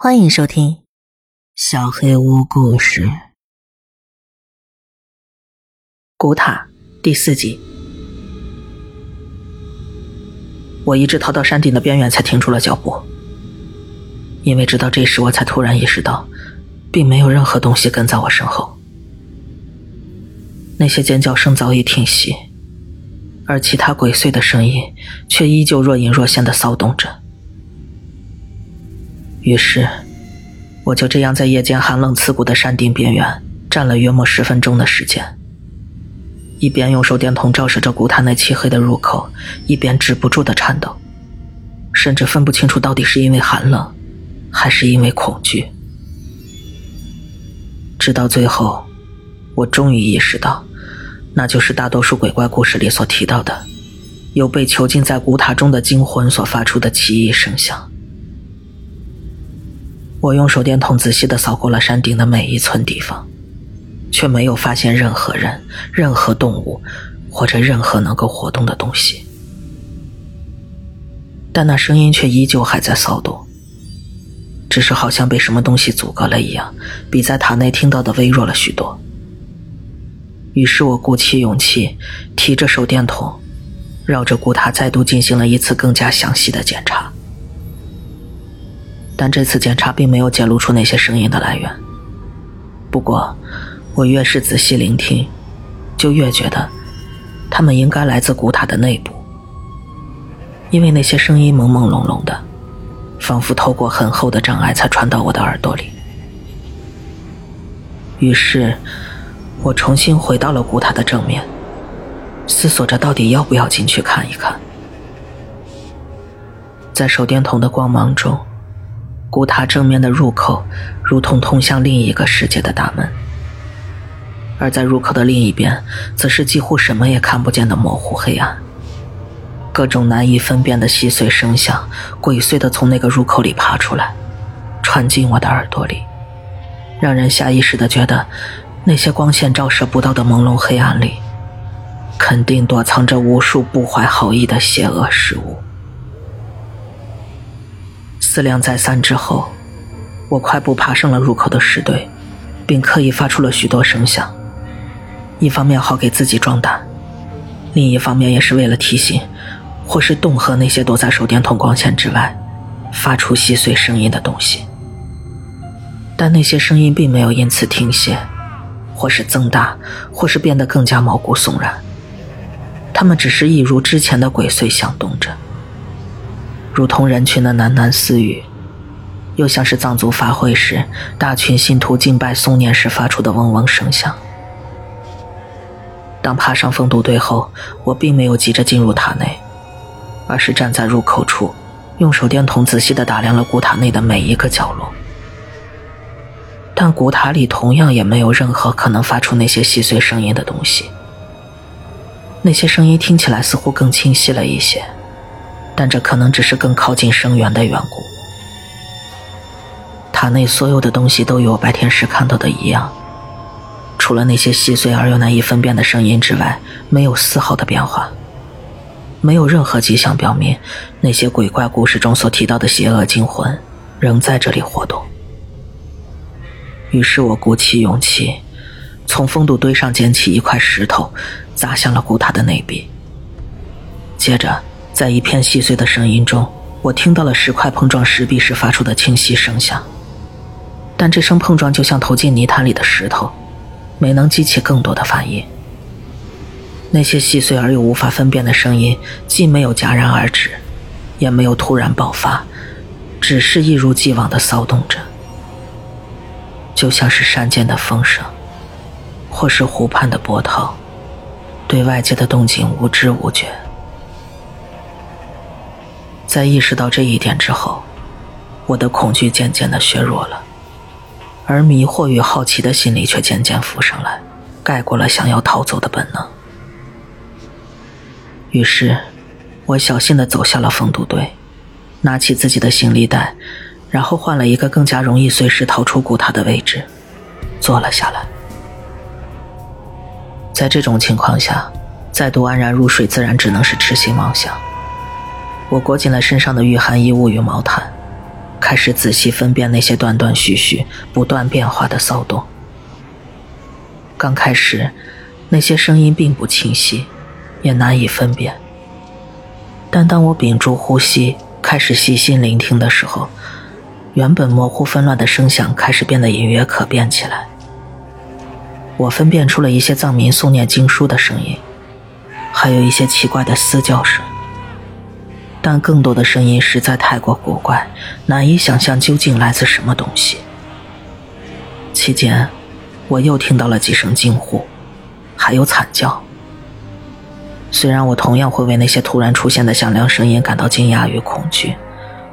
欢迎收听《小黑屋故事》古塔第四集。我一直逃到山顶的边缘，才停住了脚步。因为直到这时，我才突然意识到，并没有任何东西跟在我身后。那些尖叫声早已停息，而其他鬼祟的声音却依旧若隐若现的骚动着。于是，我就这样在夜间寒冷刺骨的山顶边缘站了约莫十分钟的时间，一边用手电筒照射着古塔那漆黑的入口，一边止不住的颤抖，甚至分不清楚到底是因为寒冷，还是因为恐惧。直到最后，我终于意识到，那就是大多数鬼怪故事里所提到的，有被囚禁在古塔中的精魂所发出的奇异声响。我用手电筒仔细的扫过了山顶的每一寸地方，却没有发现任何人、任何动物，或者任何能够活动的东西。但那声音却依旧还在骚动，只是好像被什么东西阻隔了一样，比在塔内听到的微弱了许多。于是我鼓起勇气，提着手电筒，绕着古塔再度进行了一次更加详细的检查。但这次检查并没有揭露出那些声音的来源。不过，我越是仔细聆听，就越觉得，它们应该来自古塔的内部，因为那些声音朦朦胧胧的，仿佛透过很厚的障碍才传到我的耳朵里。于是，我重新回到了古塔的正面，思索着到底要不要进去看一看。在手电筒的光芒中。古塔正面的入口，如同通向另一个世界的大门；而在入口的另一边，则是几乎什么也看不见的模糊黑暗。各种难以分辨的细碎声响，鬼祟的从那个入口里爬出来，传进我的耳朵里，让人下意识的觉得，那些光线照射不到的朦胧黑暗里，肯定躲藏着无数不怀好意的邪恶事物。思量再三之后，我快步爬上了入口的石堆，并刻意发出了许多声响。一方面好给自己壮胆，另一方面也是为了提醒，或是恫吓那些躲在手电筒光线之外、发出细碎声音的东西。但那些声音并没有因此停歇，或是增大，或是变得更加毛骨悚然。他们只是一如之前的鬼祟响动着。如同人群的喃喃私语，又像是藏族法会时大群信徒敬拜诵念时发出的嗡嗡声响。当爬上风堵堆后，我并没有急着进入塔内，而是站在入口处，用手电筒仔细地打量了古塔内的每一个角落。但古塔里同样也没有任何可能发出那些细碎声音的东西。那些声音听起来似乎更清晰了一些。但这可能只是更靠近声源的缘故。塔内所有的东西都与我白天时看到的一样，除了那些细碎而又难以分辨的声音之外，没有丝毫的变化。没有任何迹象表明那些鬼怪故事中所提到的邪恶精魂仍在这里活动。于是我鼓起勇气，从风度堆上捡起一块石头，砸向了古塔的内壁。接着。在一片细碎的声音中，我听到了石块碰撞石壁时发出的清晰声响。但这声碰撞就像投进泥潭里的石头，没能激起更多的反应。那些细碎而又无法分辨的声音，既没有戛然而止，也没有突然爆发，只是一如既往的骚动着，就像是山间的风声，或是湖畔的波涛，对外界的动静无知无觉。在意识到这一点之后，我的恐惧渐渐的削弱了，而迷惑与好奇的心理却渐渐浮上来，盖过了想要逃走的本能。于是，我小心的走下了风度堆，拿起自己的行李袋，然后换了一个更加容易随时逃出古塔的位置，坐了下来。在这种情况下，再度安然入睡，自然只能是痴心妄想。我裹紧了身上的御寒衣物与毛毯，开始仔细分辨那些断断续续、不断变化的骚动。刚开始，那些声音并不清晰，也难以分辨。但当我屏住呼吸，开始细心聆听的时候，原本模糊纷乱的声响开始变得隐约可辨起来。我分辨出了一些藏民诵念经书的声音，还有一些奇怪的嘶叫声。但更多的声音实在太过古怪，难以想象究竟来自什么东西。期间，我又听到了几声惊呼，还有惨叫。虽然我同样会为那些突然出现的响亮声音感到惊讶与恐惧，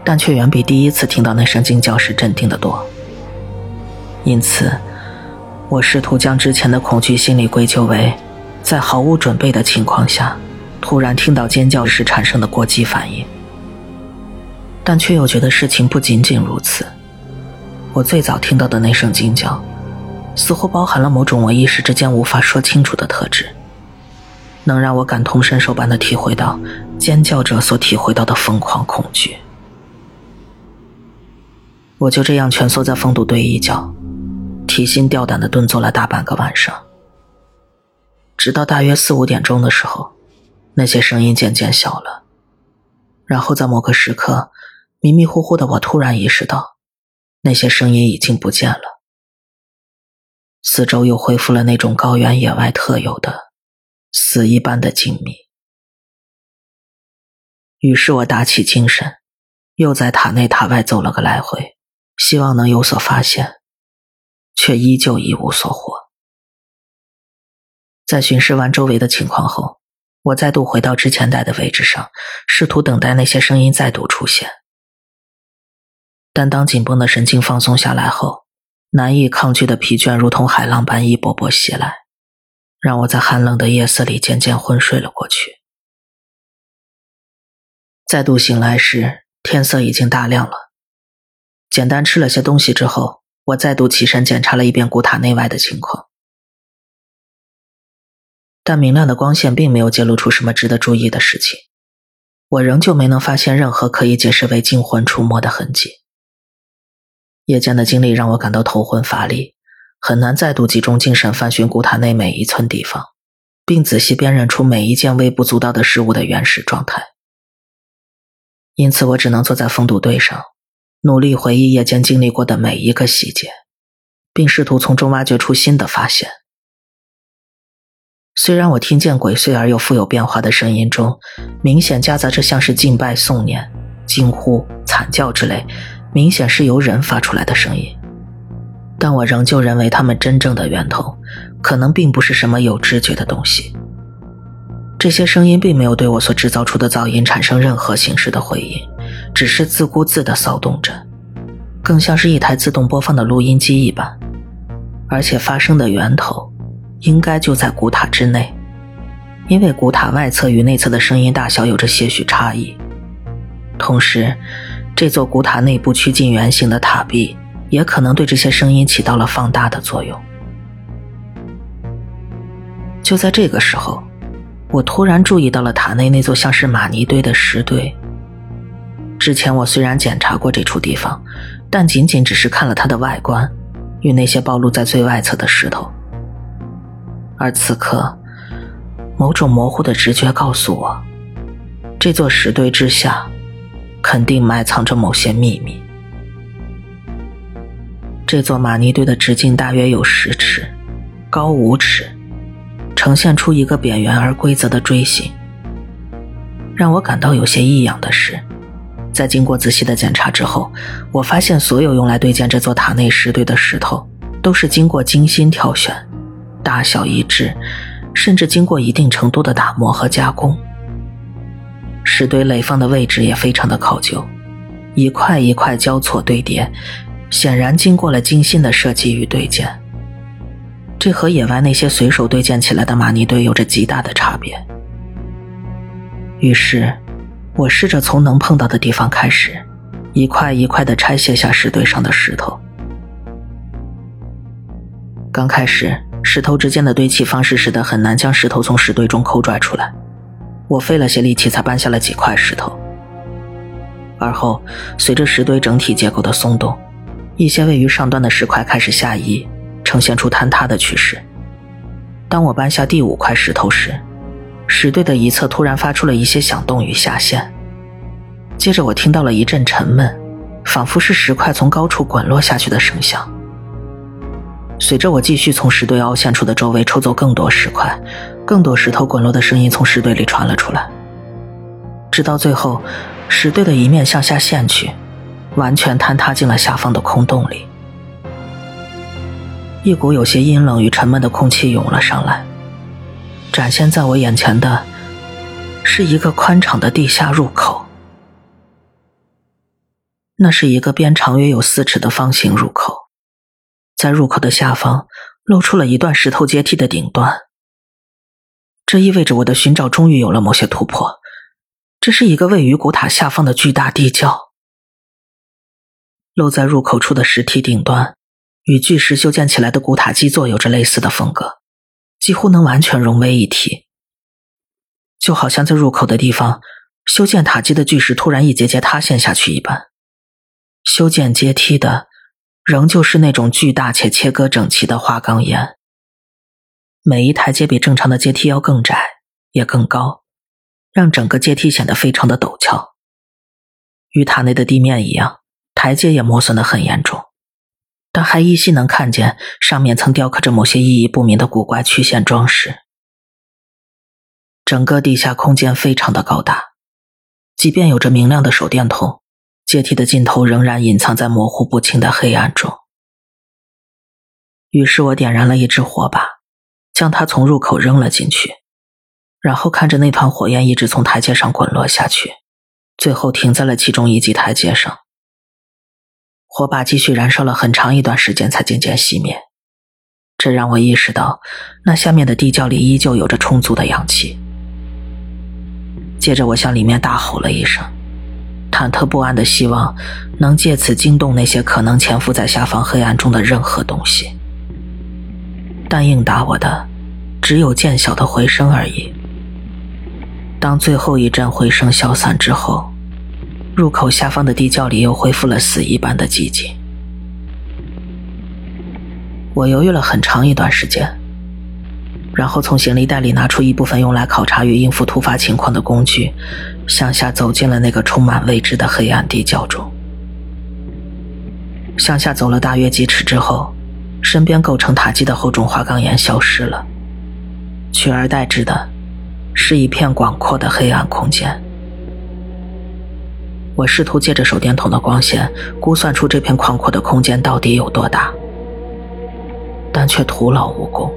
但却远比第一次听到那声惊叫时镇定的多。因此，我试图将之前的恐惧心理归咎为在毫无准备的情况下。突然听到尖叫时产生的过激反应，但却又觉得事情不仅仅如此。我最早听到的那声惊叫，似乎包含了某种我一时之间无法说清楚的特质，能让我感同身受般的体会到尖叫者所体会到的疯狂恐惧。我就这样蜷缩在封堵堆一角，提心吊胆的蹲坐了大半个晚上，直到大约四五点钟的时候。那些声音渐渐小了，然后在某个时刻，迷迷糊糊的我突然意识到，那些声音已经不见了。四周又恢复了那种高原野外特有的死一般的静谧。于是我打起精神，又在塔内塔外走了个来回，希望能有所发现，却依旧一无所获。在巡视完周围的情况后。我再度回到之前待的位置上，试图等待那些声音再度出现。但当紧绷的神经放松下来后，难以抗拒的疲倦如同海浪般一波波袭来，让我在寒冷的夜色里渐渐昏睡了过去。再度醒来时，天色已经大亮了。简单吃了些东西之后，我再度起身检查了一遍古塔内外的情况。但明亮的光线并没有揭露出什么值得注意的事情，我仍旧没能发现任何可以解释为惊魂出没的痕迹。夜间的经历让我感到头昏乏力，很难再度集中精神翻寻古塔内每一寸地方，并仔细辨认出每一件微不足道的事物的原始状态。因此，我只能坐在封堵堆上，努力回忆夜间经历过的每一个细节，并试图从中挖掘出新的发现。虽然我听见鬼祟而又富有变化的声音中，明显夹杂着像是敬拜、诵念、惊呼、惨叫之类，明显是由人发出来的声音，但我仍旧认为它们真正的源头，可能并不是什么有知觉的东西。这些声音并没有对我所制造出的噪音产生任何形式的回应，只是自顾自地骚动着，更像是一台自动播放的录音机一般，而且发声的源头。应该就在古塔之内，因为古塔外侧与内侧的声音大小有着些许差异。同时，这座古塔内部趋近圆形的塔壁也可能对这些声音起到了放大的作用。就在这个时候，我突然注意到了塔内那座像是玛尼堆的石堆。之前我虽然检查过这处地方，但仅仅只是看了它的外观与那些暴露在最外侧的石头。而此刻，某种模糊的直觉告诉我，这座石堆之下，肯定埋藏着某些秘密。这座玛尼堆的直径大约有十尺，高五尺，呈现出一个扁圆而规则的锥形。让我感到有些异样的是，在经过仔细的检查之后，我发现所有用来对建这座塔内石堆的石头，都是经过精心挑选。大小一致，甚至经过一定程度的打磨和加工。石堆垒放的位置也非常的考究，一块一块交错堆叠，显然经过了精心的设计与对建。这和野外那些随手堆建起来的玛尼堆有着极大的差别。于是，我试着从能碰到的地方开始，一块一块的拆卸下石堆上的石头。刚开始。石头之间的堆砌方式使得很难将石头从石堆中抠拽出来，我费了些力气才搬下了几块石头。而后随着石堆整体结构的松动，一些位于上端的石块开始下移，呈现出坍塌的趋势。当我搬下第五块石头时，石堆的一侧突然发出了一些响动与下陷，接着我听到了一阵沉闷，仿佛是石块从高处滚落下去的声响。随着我继续从石堆凹陷处的周围抽走更多石块，更多石头滚落的声音从石堆里传了出来，直到最后，石堆的一面向下陷去，完全坍塌进了下方的空洞里。一股有些阴冷与沉闷的空气涌了上来，展现在我眼前的是一个宽敞的地下入口。那是一个边长约有四尺的方形入口。在入口的下方露出了一段石头阶梯的顶端，这意味着我的寻找终于有了某些突破。这是一个位于古塔下方的巨大地窖，露在入口处的石梯顶端，与巨石修建起来的古塔基座有着类似的风格，几乎能完全融为一体。就好像在入口的地方修建塔基的巨石突然一节节塌陷下去一般，修建阶梯的。仍旧是那种巨大且切割整齐的花岗岩，每一台阶比正常的阶梯要更窄，也更高，让整个阶梯显得非常的陡峭。与塔内的地面一样，台阶也磨损的很严重，但还依稀能看见上面曾雕刻着某些意义不明的古怪曲线装饰。整个地下空间非常的高大，即便有着明亮的手电筒。阶梯的尽头仍然隐藏在模糊不清的黑暗中。于是我点燃了一支火把，将它从入口扔了进去，然后看着那团火焰一直从台阶上滚落下去，最后停在了其中一级台阶上。火把继续燃烧了很长一段时间，才渐渐熄灭。这让我意识到，那下面的地窖里依旧有着充足的氧气。接着，我向里面大吼了一声。忐忑不安的希望能借此惊动那些可能潜伏在下方黑暗中的任何东西，但应答我的只有渐小的回声而已。当最后一阵回声消散之后，入口下方的地窖里又恢复了死一般的寂静。我犹豫了很长一段时间，然后从行李袋里拿出一部分用来考察与应付突发情况的工具。向下走进了那个充满未知的黑暗地窖中。向下走了大约几尺之后，身边构成塔基的厚重花岗岩消失了，取而代之的是一片广阔的黑暗空间。我试图借着手电筒的光线估算出这片宽阔的空间到底有多大，但却徒劳无功。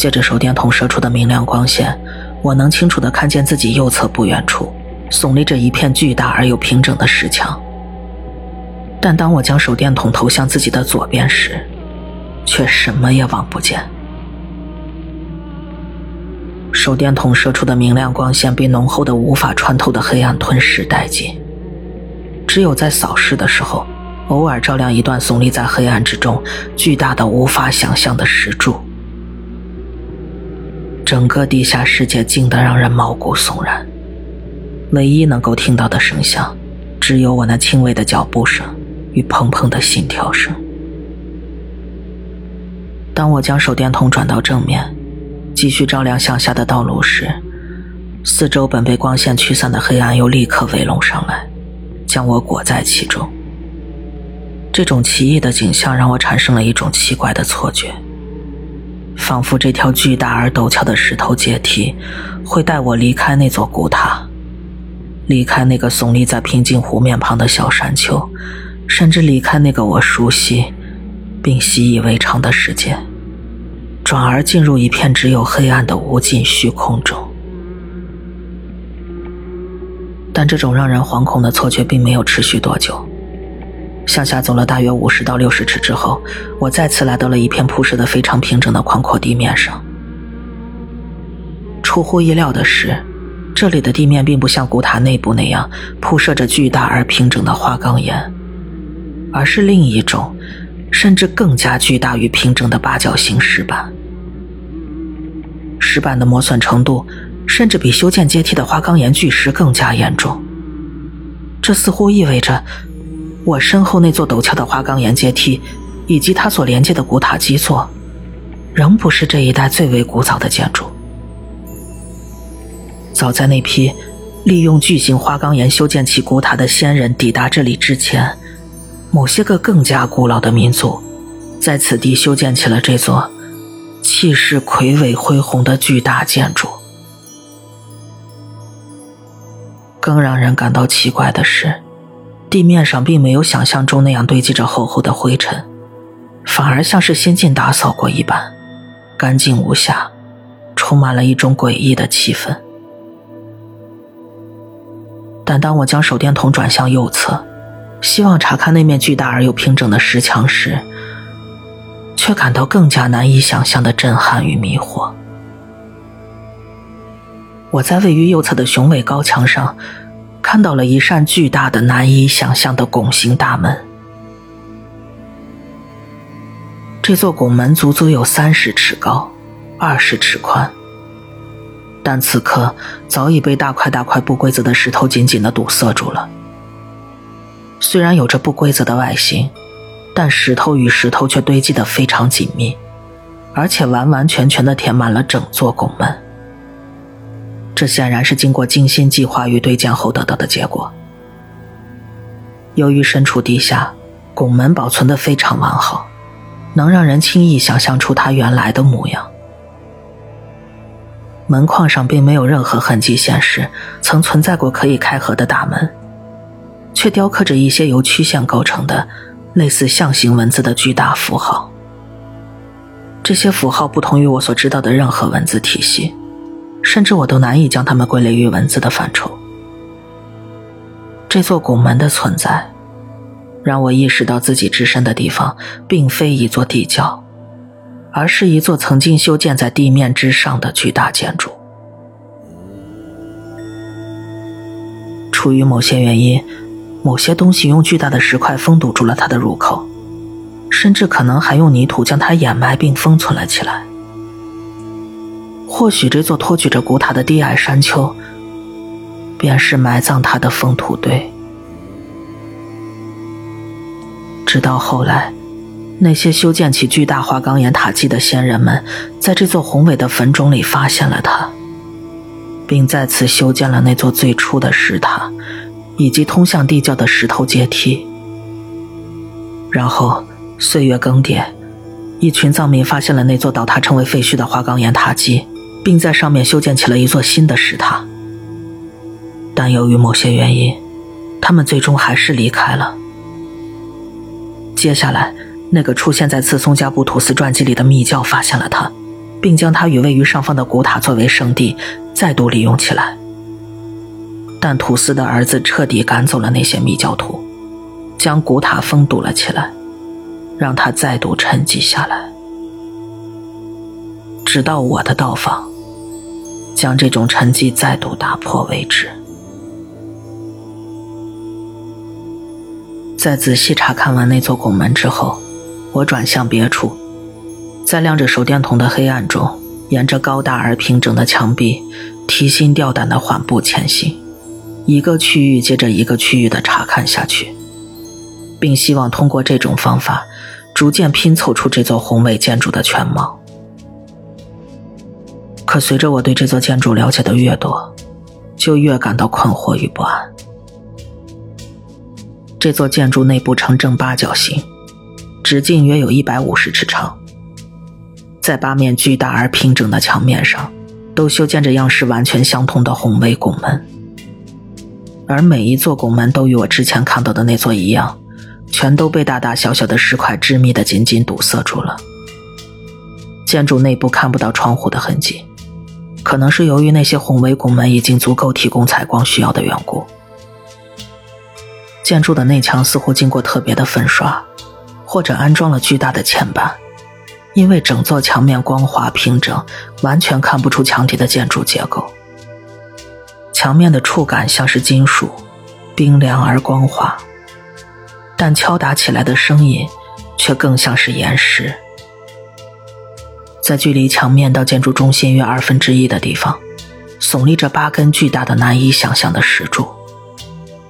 借着手电筒射出的明亮光线。我能清楚地看见自己右侧不远处耸立着一片巨大而又平整的石墙，但当我将手电筒投向自己的左边时，却什么也望不见。手电筒射出的明亮光线被浓厚的、无法穿透的黑暗吞噬殆尽，只有在扫视的时候，偶尔照亮一段耸立在黑暗之中、巨大的、无法想象的石柱。整个地下世界静得让人毛骨悚然，唯一能够听到的声响，只有我那轻微的脚步声与砰砰的心跳声。当我将手电筒转到正面，继续照亮向下的道路时，四周本被光线驱散的黑暗又立刻围拢上来，将我裹在其中。这种奇异的景象让我产生了一种奇怪的错觉。仿佛这条巨大而陡峭的石头阶梯会带我离开那座古塔，离开那个耸立在平静湖面旁的小山丘，甚至离开那个我熟悉并习以为常的世界，转而进入一片只有黑暗的无尽虚空中。但这种让人惶恐的错觉并没有持续多久。向下走了大约五十到六十尺之后，我再次来到了一片铺设的非常平整的宽阔地面上。出乎意料的是，这里的地面并不像古塔内部那样铺设着巨大而平整的花岗岩，而是另一种，甚至更加巨大与平整的八角形石板。石板的磨损程度，甚至比修建阶梯的花岗岩巨石更加严重。这似乎意味着，我身后那座陡峭的花岗岩阶梯，以及它所连接的古塔基座，仍不是这一带最为古早的建筑。早在那批利用巨型花岗岩修建起古塔的先人抵达这里之前，某些个更加古老的民族，在此地修建起了这座气势魁伟恢宏的巨大建筑。更让人感到奇怪的是，地面上并没有想象中那样堆积着厚厚的灰尘，反而像是先进打扫过一般，干净无瑕，充满了一种诡异的气氛。但当我将手电筒转向右侧，希望查看那面巨大而又平整的石墙时，却感到更加难以想象的震撼与迷惑。我在位于右侧的雄伟高墙上，看到了一扇巨大的、难以想象的拱形大门。这座拱门足足有三十尺高，二十尺宽，但此刻早已被大块大块不规则的石头紧紧的堵塞住了。虽然有着不规则的外形，但石头与石头却堆积的非常紧密，而且完完全全的填满了整座拱门。这显然是经过精心计划与对建后得到的结果。由于身处地下，拱门保存的非常完好，能让人轻易想象出它原来的模样。门框上并没有任何痕迹显示曾存在过可以开合的大门，却雕刻着一些由曲线构成的类似象形文字的巨大符号。这些符号不同于我所知道的任何文字体系。甚至我都难以将它们归类于文字的范畴。这座拱门的存在，让我意识到自己置身的地方并非一座地窖，而是一座曾经修建在地面之上的巨大建筑。出于某些原因，某些东西用巨大的石块封堵住了它的入口，甚至可能还用泥土将它掩埋并封存了起来。或许这座托举着古塔的低矮山丘，便是埋葬他的封土堆。直到后来，那些修建起巨大花岗岩塔基的先人们，在这座宏伟的坟冢里发现了它，并在此修建了那座最初的石塔，以及通向地窖的石头阶梯。然后，岁月更迭，一群藏民发现了那座倒塌成为废墟的花岗岩塔基。并在上面修建起了一座新的石塔，但由于某些原因，他们最终还是离开了。接下来，那个出现在自松加布土司传记里的密教发现了他，并将他与位于上方的古塔作为圣地再度利用起来。但土司的儿子彻底赶走了那些密教徒，将古塔封堵了起来，让它再度沉寂下来，直到我的到访。将这种沉寂再度打破为止。在仔细查看完那座拱门之后，我转向别处，在亮着手电筒的黑暗中，沿着高大而平整的墙壁，提心吊胆的缓步前行，一个区域接着一个区域的查看下去，并希望通过这种方法，逐渐拼凑出这座宏伟建筑的全貌。可随着我对这座建筑了解的越多，就越感到困惑与不安。这座建筑内部呈正八角形，直径约有一百五十尺长。在八面巨大而平整的墙面上，都修建着样式完全相同的宏伟拱门，而每一座拱门都与我之前看到的那座一样，全都被大大小小的石块致密的紧紧堵塞住了。建筑内部看不到窗户的痕迹。可能是由于那些宏伟拱门已经足够提供采光需要的缘故，建筑的内墙似乎经过特别的粉刷，或者安装了巨大的嵌板，因为整座墙面光滑平整，完全看不出墙体的建筑结构。墙面的触感像是金属，冰凉而光滑，但敲打起来的声音却更像是岩石。在距离墙面到建筑中心约二分之一的地方，耸立着八根巨大的、难以想象的石柱。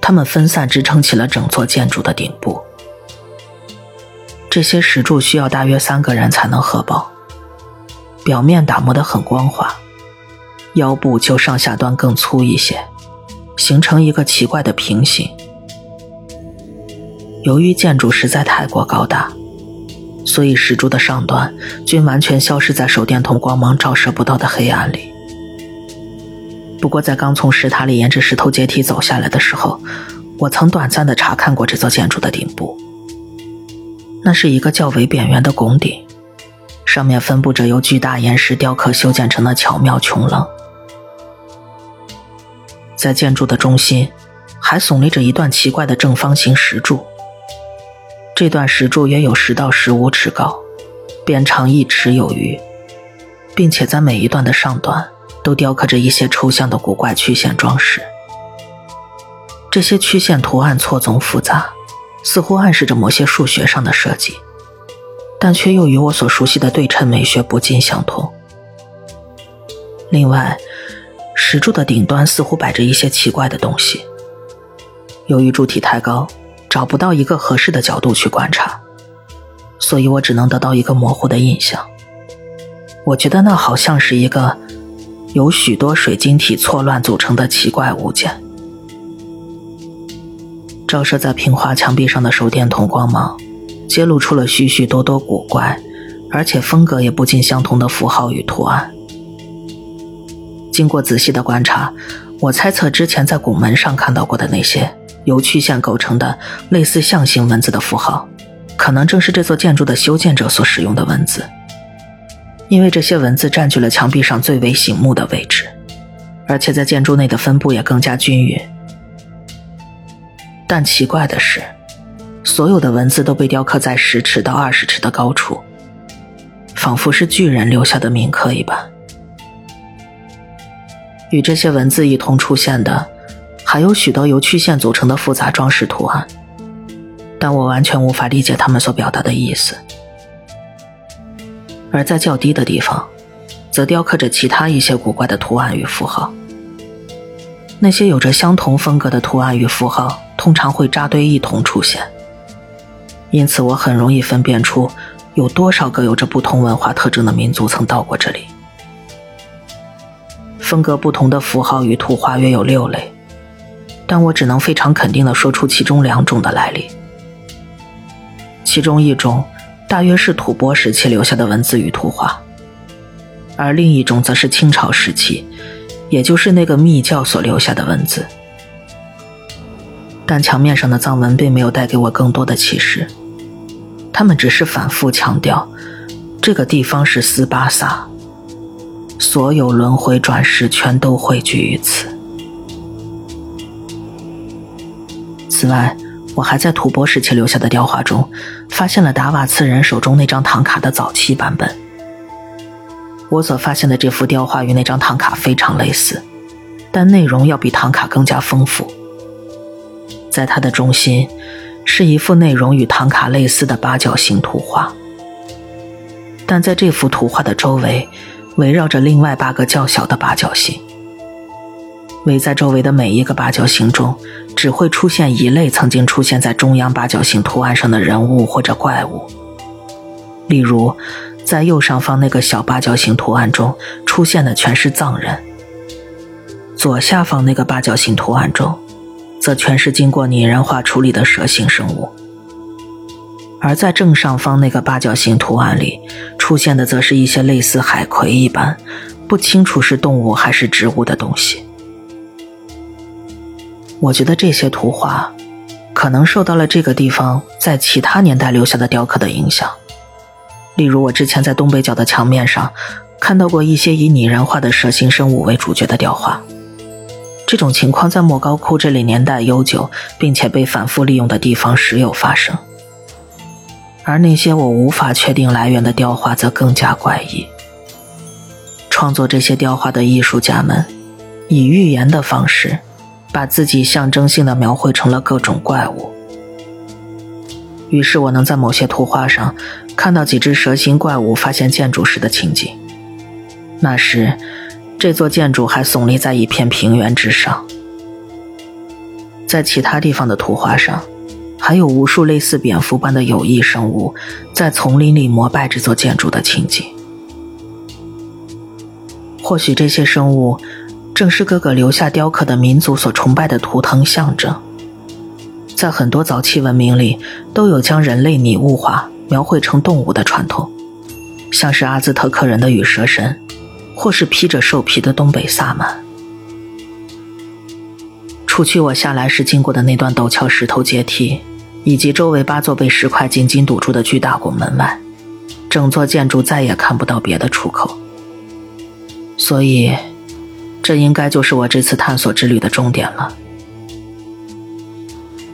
它们分散支撑起了整座建筑的顶部。这些石柱需要大约三个人才能合抱，表面打磨得很光滑，腰部就上下端更粗一些，形成一个奇怪的平行。由于建筑实在太过高大，所以石柱的上端均完全消失在手电筒光芒照射不到的黑暗里。不过，在刚从石塔里沿着石头阶梯走下来的时候，我曾短暂的查看过这座建筑的顶部。那是一个较为扁圆的拱顶，上面分布着由巨大岩石雕刻修建成的巧妙穹棱。在建筑的中心，还耸立着一段奇怪的正方形石柱。这段石柱约有十到十五尺高，边长一尺有余，并且在每一段的上端都雕刻着一些抽象的古怪曲线装饰。这些曲线图案错综复杂。似乎暗示着某些数学上的设计，但却又与我所熟悉的对称美学不尽相同。另外，石柱的顶端似乎摆着一些奇怪的东西。由于柱体太高，找不到一个合适的角度去观察，所以我只能得到一个模糊的印象。我觉得那好像是一个由许多水晶体错乱组成的奇怪物件。照射在平滑墙壁上的手电筒光芒，揭露出了许许多多古怪，而且风格也不尽相同的符号与图案。经过仔细的观察，我猜测之前在拱门上看到过的那些由曲线构成的类似象形文字的符号，可能正是这座建筑的修建者所使用的文字。因为这些文字占据了墙壁上最为醒目的位置，而且在建筑内的分布也更加均匀。但奇怪的是，所有的文字都被雕刻在十尺到二十尺的高处，仿佛是巨人留下的铭刻一般。与这些文字一同出现的，还有许多由曲线组成的复杂装饰图案，但我完全无法理解他们所表达的意思。而在较低的地方，则雕刻着其他一些古怪的图案与符号。那些有着相同风格的图案与符号。通常会扎堆一同出现，因此我很容易分辨出有多少个有着不同文化特征的民族曾到过这里。风格不同的符号与图画约有六类，但我只能非常肯定的说出其中两种的来历。其中一种大约是吐蕃时期留下的文字与图画，而另一种则是清朝时期，也就是那个密教所留下的文字。但墙面上的藏文并没有带给我更多的启示，他们只是反复强调，这个地方是斯巴萨，所有轮回转世全都汇聚于此。此外，我还在吐蕃时期留下的雕画中，发现了达瓦次人手中那张唐卡的早期版本。我所发现的这幅雕画与那张唐卡非常类似，但内容要比唐卡更加丰富。在它的中心，是一幅内容与唐卡类似的八角形图画，但在这幅图画的周围，围绕着另外八个较小的八角形。围在周围的每一个八角形中，只会出现一类曾经出现在中央八角形图案上的人物或者怪物。例如，在右上方那个小八角形图案中出现的全是藏人，左下方那个八角形图案中。则全是经过拟人化处理的蛇形生物，而在正上方那个八角形图案里出现的，则是一些类似海葵一般，不清楚是动物还是植物的东西。我觉得这些图画可能受到了这个地方在其他年代留下的雕刻的影响，例如我之前在东北角的墙面上看到过一些以拟人化的蛇形生物为主角的雕画。这种情况在莫高窟这里年代悠久，并且被反复利用的地方时有发生，而那些我无法确定来源的雕画则更加怪异。创作这些雕画的艺术家们，以寓言的方式，把自己象征性的描绘成了各种怪物。于是我能在某些图画上看到几只蛇形怪物发现建筑时的情景，那时。这座建筑还耸立在一片平原之上。在其他地方的图画上，还有无数类似蝙蝠般的有益生物在丛林里膜拜这座建筑的情景。或许这些生物正是哥哥留下雕刻的民族所崇拜的图腾象征。在很多早期文明里，都有将人类拟物化、描绘成动物的传统，像是阿兹特克人的羽蛇神，或是披着兽皮的东北萨满。除去我下来时经过的那段陡峭石头阶梯，以及周围八座被石块紧紧堵住的巨大拱门外，整座建筑再也看不到别的出口。所以，这应该就是我这次探索之旅的终点了。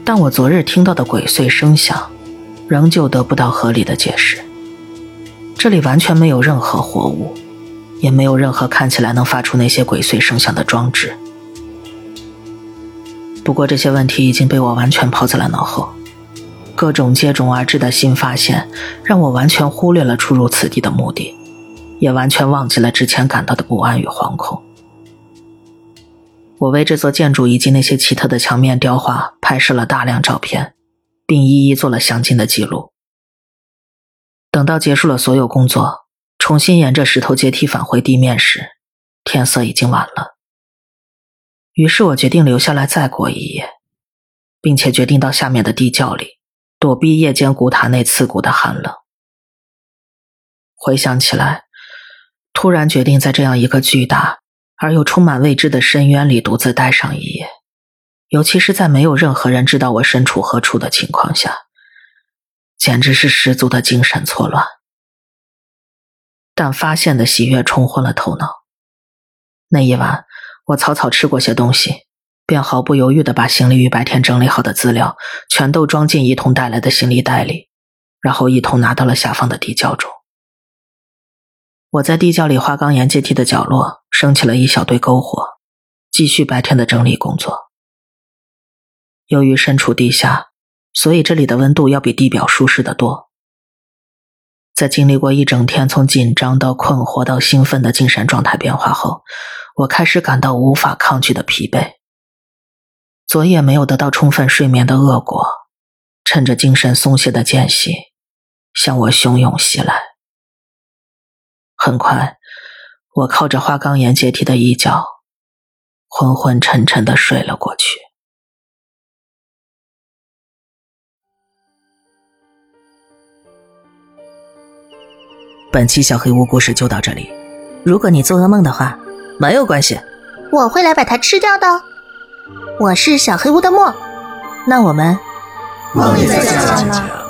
但我昨日听到的鬼祟声响，仍旧得不到合理的解释。这里完全没有任何活物，也没有任何看起来能发出那些鬼祟声响的装置。不过这些问题已经被我完全抛在了脑后，各种接踵而至的新发现让我完全忽略了出入此地的目的，也完全忘记了之前感到的不安与惶恐。我为这座建筑以及那些奇特的墙面雕画拍摄了大量照片，并一一做了详尽的记录。等到结束了所有工作，重新沿着石头阶梯返回地面时，天色已经晚了。于是我决定留下来再过一夜，并且决定到下面的地窖里躲避夜间古塔内刺骨的寒冷。回想起来，突然决定在这样一个巨大而又充满未知的深渊里独自待上一夜，尤其是在没有任何人知道我身处何处的情况下，简直是十足的精神错乱。但发现的喜悦冲昏了头脑。那一晚。我草草吃过些东西，便毫不犹豫地把行李与白天整理好的资料全都装进一同带来的行李袋里，然后一同拿到了下方的地窖中。我在地窖里花岗岩阶梯的角落升起了一小堆篝火，继续白天的整理工作。由于身处地下，所以这里的温度要比地表舒适得多。在经历过一整天从紧张到困惑到兴奋的精神状态变化后，我开始感到无法抗拒的疲惫。昨夜没有得到充分睡眠的恶果，趁着精神松懈的间隙，向我汹涌袭来。很快，我靠着花岗岩阶梯的一角，昏昏沉沉的睡了过去。本期小黑屋故事就到这里。如果你做噩梦的话，没有关系，我会来把它吃掉的。我是小黑屋的墨，那我们梦里再见了。